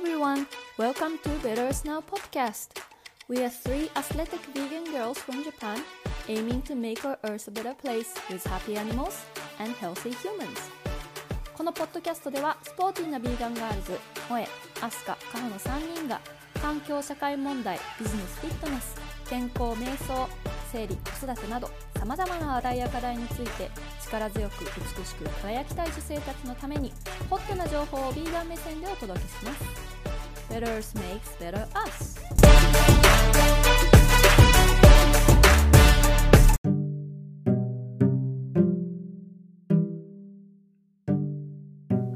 everyone, welcome to Better Snow podcast. We are three athletic vegan girls from Japan aiming to make our earth a better place with happy animals and healthy humans. このポッドキャストではスポーティーなビーガンガールズ、萌え、アスカ、カホの3人が環境社会問題、ビジネスフィットネス、健康瞑想、生理、子育てなどさまざまな話題や課題について力強く美しく輝きたい女性たちのためにホットな情報をビーガン目線でお届けします Better Earth makes better us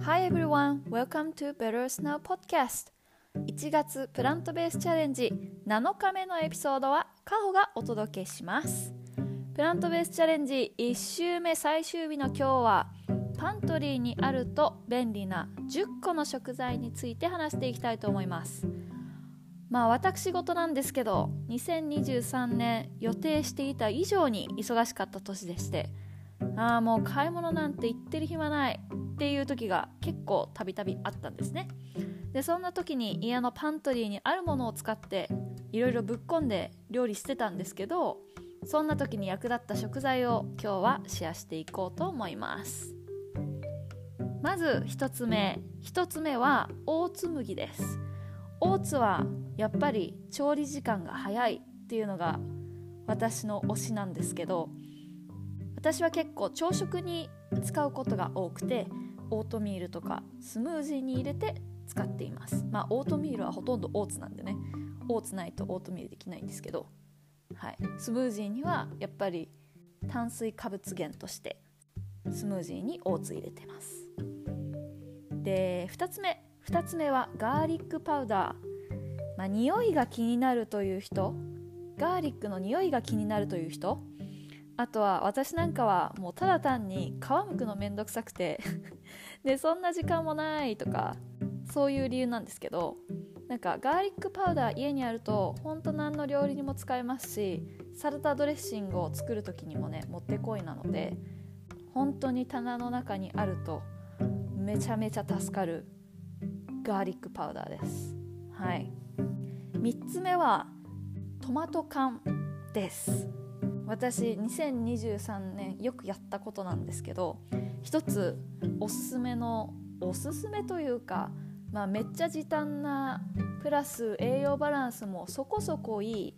Hi everyone, welcome to Better Earth Now podcast 1月プラントベースチャレンジ7日目のエピソードはカホがお届けしますプラントベースチャレンジ1週目最終日の今日はパントリーにあると便利な10個の食材について話していきたいと思います。まあ私事なんですけど2023年予定していた以上に忙しかった年でして。ああもう買い物なんて行ってる暇ないっていう時が結構たびたびあったんですね。でそんな時に家のパントリーにあるものを使っていろいろぶっこんで料理してたんですけどそんな時に役立った食材を今日はシェアしていこうと思います。まず1つ目。1つ目はオーツ麦です。オーツはやっぱり調理時間が早いっていうのが私の推しなんですけど私は結構朝食に使うことが多くてオートミールとかスムージーに入れて使っています。まあオートミールはほとんどオーツなんでねオーツないとオートミールできないんですけど、はい、スムージーにはやっぱり炭水化物源としてスムージーにオーツ入れてます。で2つ目2つ目はガーリックパウダー、まあ、匂いが気になるという人ガーリックの匂いが気になるという人あとは私なんかはもうただ単に皮むくのめんどくさくて でそんな時間もないとかそういう理由なんですけどなんかガーリックパウダー家にあるとほんと何の料理にも使えますしサラダドレッシングを作る時にもねもってこいなので本当に棚の中にあるとめちゃめちゃ助かるガーリックパウダーです。はい。3つ目はトマト缶です。私2023年よくやったことなんですけど一つおすすめのおすすめというかまあ、めっちゃ時短なプラス栄養バランスもそこそこいい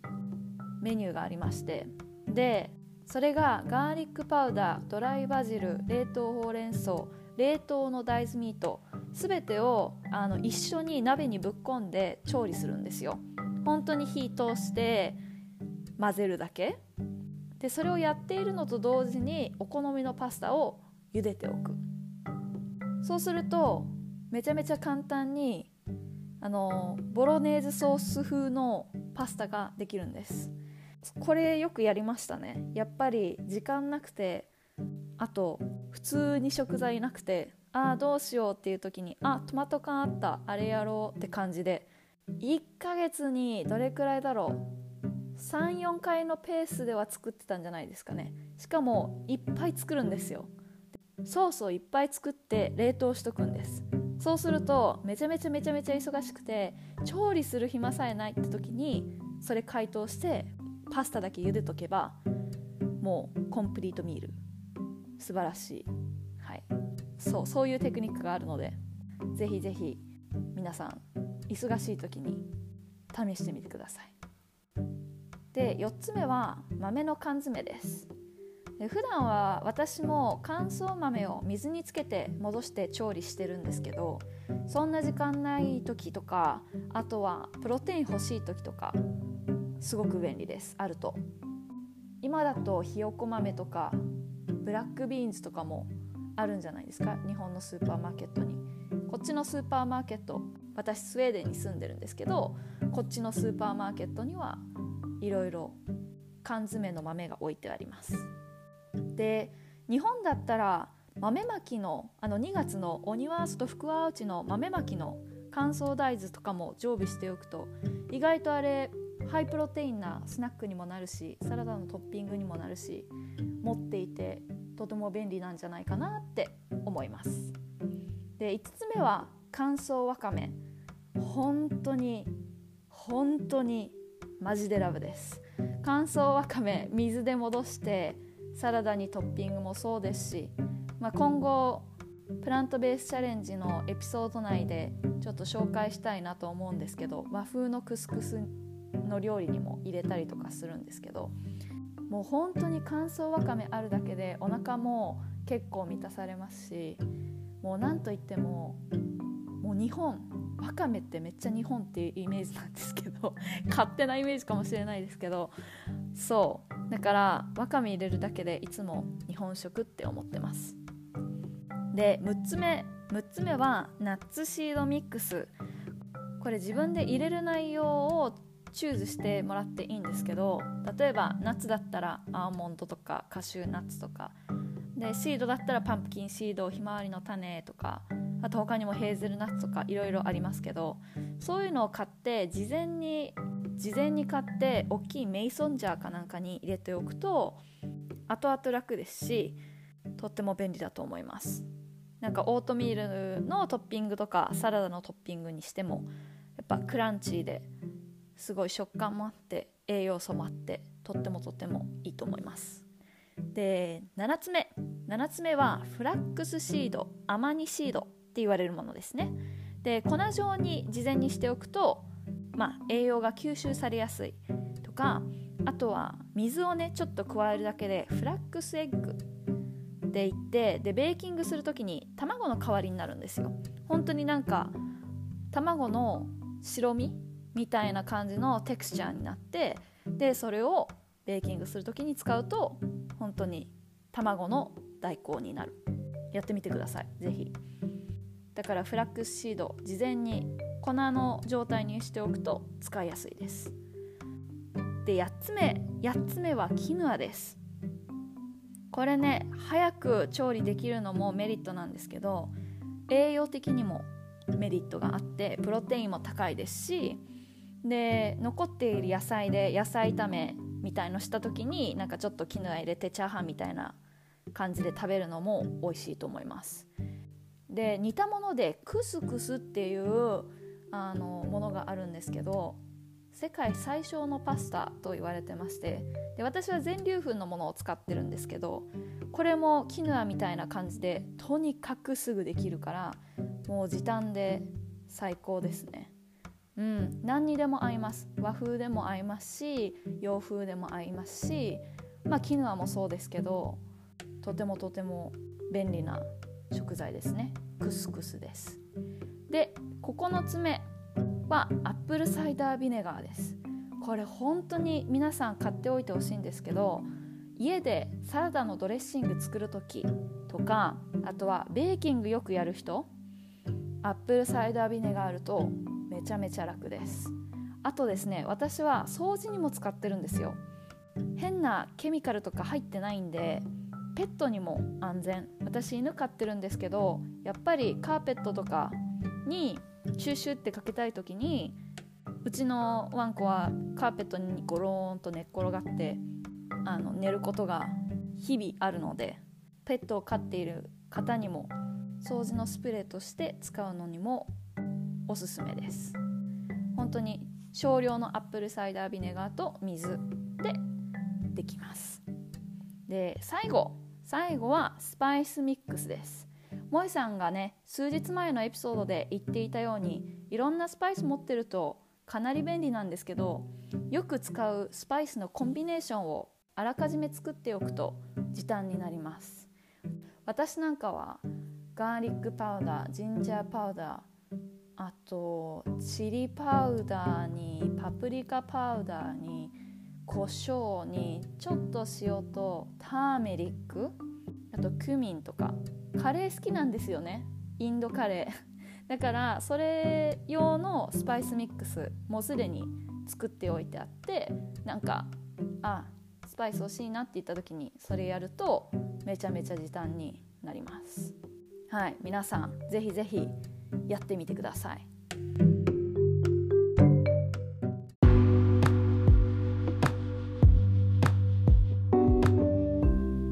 メニューがありましてでそれがガーリックパウダードライバジル冷凍ほうれん草冷凍の大豆ミート全てをあの一緒に鍋にぶっこんで調理するんですよ。本当に火通して混ぜるだけ。でそれをやっているのと同時にお好みのパスタを茹でておく。そうするとめちゃめちゃ簡単にあのボロネーズソース風のパスタができるんです。これよくやりましたね。やっぱり時間なくてあと普通に食材なくてああどうしようっていう時にあトマト缶あったあれやろうって感じで1ヶ月にどれくらいだろう34回のペースでは作ってたんじゃないですかね。しかもいっぱい作るんですよ。ソースをいっぱい作って冷凍しとくんです。そうするとめちゃめちゃめちゃめちゃ忙しくて調理する暇さえないって時にそれ解凍してパスタだけ茹でとけばもうコンプリートミール素晴らしい、はい、そうそういうテクニックがあるのでぜひぜひ皆さん忙しい時に試してみてください。で4つ目は豆の缶詰です。で普段は私も乾燥豆を水につけて戻して調理してるんですけどそんな時間ない時とかあとはプロテイン欲しい時とかすごく便利です。あると。今だとひよこ豆とかブラックビーンズとかもあるんじゃないですか？日本のスーパーマーケットに。こっちのスーパーマーケット私スウェーデンに住んでるんですけどこっちのスーパーマーケットにはいろいろ缶詰の豆が置いてあります。で日本だったら豆まきのあの2月のオニワースと福和内の豆まきの乾燥大豆とかも常備しておくと意外とあれハイプロテインなスナックにもなるしサラダのトッピングにもなるし持っていてとても便利なんじゃないかなって思います。で5つ目は乾燥わかめ。本当に本当にマジでラブです。乾燥わかめ水で戻してサラダにトッピングもそうですし、まあ、今後プラントベースチャレンジのエピソード内でちょっと紹介したいなと思うんですけど和風のクスクスの料理にも入れたりとかするんですけどもう本当に乾燥わかめあるだけでお腹も結構満たされますしもう何といってももう日本わかめってめっちゃ日本っていうイメージなんですけど 勝手なイメージかもしれないですけどそう。だからわかめ入れるだけでいつも日本食って思ってます。で6つ目6つ目はナッツシードミックス。これ自分で入れる内容をチューズしてもらっていいんですけど例えばナッツだったらアーモンドとかカシューナッツとかでシードだったらパンプキンシードひまわりの種とかあと他にもヘーゼルナッツとかいろいろありますけどそういうのを買って事前に事前に買って大きいメイソンジャーかなんかに入れておくと後々楽ですしとっても便利だと思います。なんかオートミールのトッピングとかサラダのトッピングにしてもやっぱクランチーですごい食感もあって栄養素もあってとってもとってもいいと思います。で7つ目。7つ目はフラックスシードアマニシードって言われるものですね。で粉状に事前にしておくと、まあ、栄養が吸収されやすい。とかあとは水をねちょっと加えるだけでフラックスエッグって言ってでベーキングする時に卵の代わりになるんですよ。本当になんか卵の白身みたいな感じのテクスチャーになってでそれをベーキングする時に使うと本当に卵の代行になる。やってみてください。是非だからフラックスシード事前に粉の状態にしておくと使いやすいです。で8つ目8つ目はキヌアです。これね早く調理できるのもメリットなんですけど栄養的にもメリットがあってプロテインも高いですしで残っている野菜で野菜炒めみたいのした時になんかちょっとキヌア入れてチャーハンみたいな感じで食べるのも美味しいと思います。で似たものでクスクスっていうあのものがあるんですけど世界最小のパスタと言われてましてで私は全粒粉のものを使ってるんですけどこれもキヌアみたいな感じでとにかくすぐできるからもう時短で最高ですね。うん。何にでも合います。和風でも合いますし洋風でも合いますしまあキヌアもそうですけどとてもとても便利な食材ですね。クスクスです。で9つ目はアップルサイダービネガーです。これ本当に皆さん買っておいてほしいんですけど家でサラダのドレッシング作る時とかあとはベーキングよくやる人アップルサイダービネガーあるとめちゃめちゃ楽です。あとですね私は掃除にも使ってるんですよ。変なケミカルとか入ってないんでペットにも安全。私犬飼ってるんですけどやっぱりカーペットとかにシュシュってかけたい時にうちのワンコはカーペットにゴローンと寝っ転がってあの寝ることが日々あるのでペットを飼っている方にも掃除のスプレーとして使うのにもおすすめです。本当に少量のアップルサイダービネガーと水でできます。で最後最後はスパイスミックスです。萌さんがね数日前のエピソードで言っていたようにいろんなスパイス持ってるとかなり便利なんですけどよく使うスパイスのコンビネーションをあらかじめ作っておくと時短になります。私なんかはガーリックパウダージンジャーパウダーあとチリパウダーにパプリカパウダーに胡椒にちょっと塩とターメリック。あとクミンとか。カレー好きなんですよね。インドカレー。だからそれ用のスパイスミックスもうすでに作っておいてあってなんかあスパイス欲しいなって言った時にそれやるとめちゃめちゃ時短になります。はい皆さんぜひぜひやってみてください。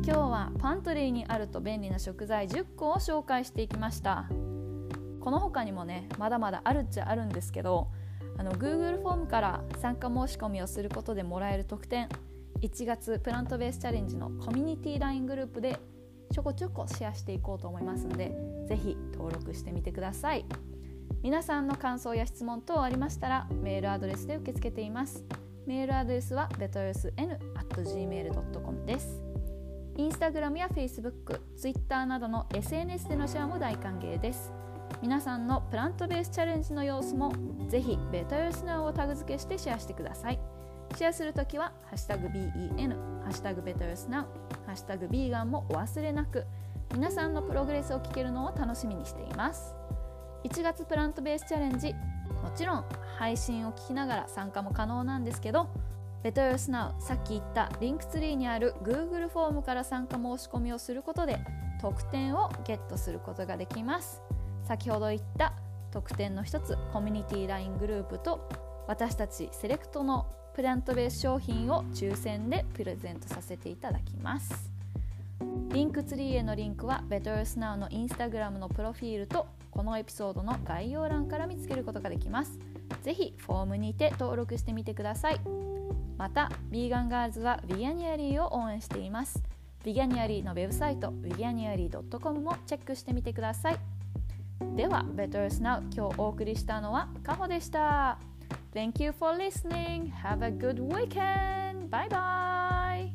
今日はパントリーにあると便利な食材10個を紹介していきました。この他にもねまだまだあるっちゃあるんですけどあの Google フォームから参加申し込みをすることでもらえる特典。1月プラントベースチャレンジのコミュニティ LINE グループでちょこちょこシェアしていこうと思いますのでぜひ登録してみてください。皆さんの感想や質問等ありましたらメールアドレスで受け付けています。メールアドレスは bettersn.gmail.com です。インスタグラムや Facebook、Twitter などの SNS でのシェアも大歓迎です。皆さんのプラントベースチャレンジの様子もぜひベタヨスナウをタグ付けしてシェアしてください。シェアするときは「ハッシュタグ #BEN」「ハッシュタグベタヨスナウ」「ッシュタグビーガン」もお忘れなく。皆さんのプログレスを聞けるのを楽しみにしています。1月プラントベースチャレンジ。もちろん配信を聞きながら参加も可能なんですけど Better Us Now さっき言った Linktree にある Google フォームから参加申し込みをすることで特典をゲットすることができます。先ほど言った特典の一つコミュニティ LINE グループと私たちセレクトのプラントベース商品を抽選でプレゼントさせていただきます。 Linktree へのリンクは Better Us Now のインスタグラムのプロフィールとこのエピソードの概要欄から見つけることができます。ぜひフォームにて登録してみてください。またビーガンガールズは Veganuary を応援しています。 Veganuary のウェブサイトビギャニアリー .com もチェックしてみてください。では Better Us Now 今日お送りしたのはカホでした。Thank you for listening. Have a good weekend. Bye bye.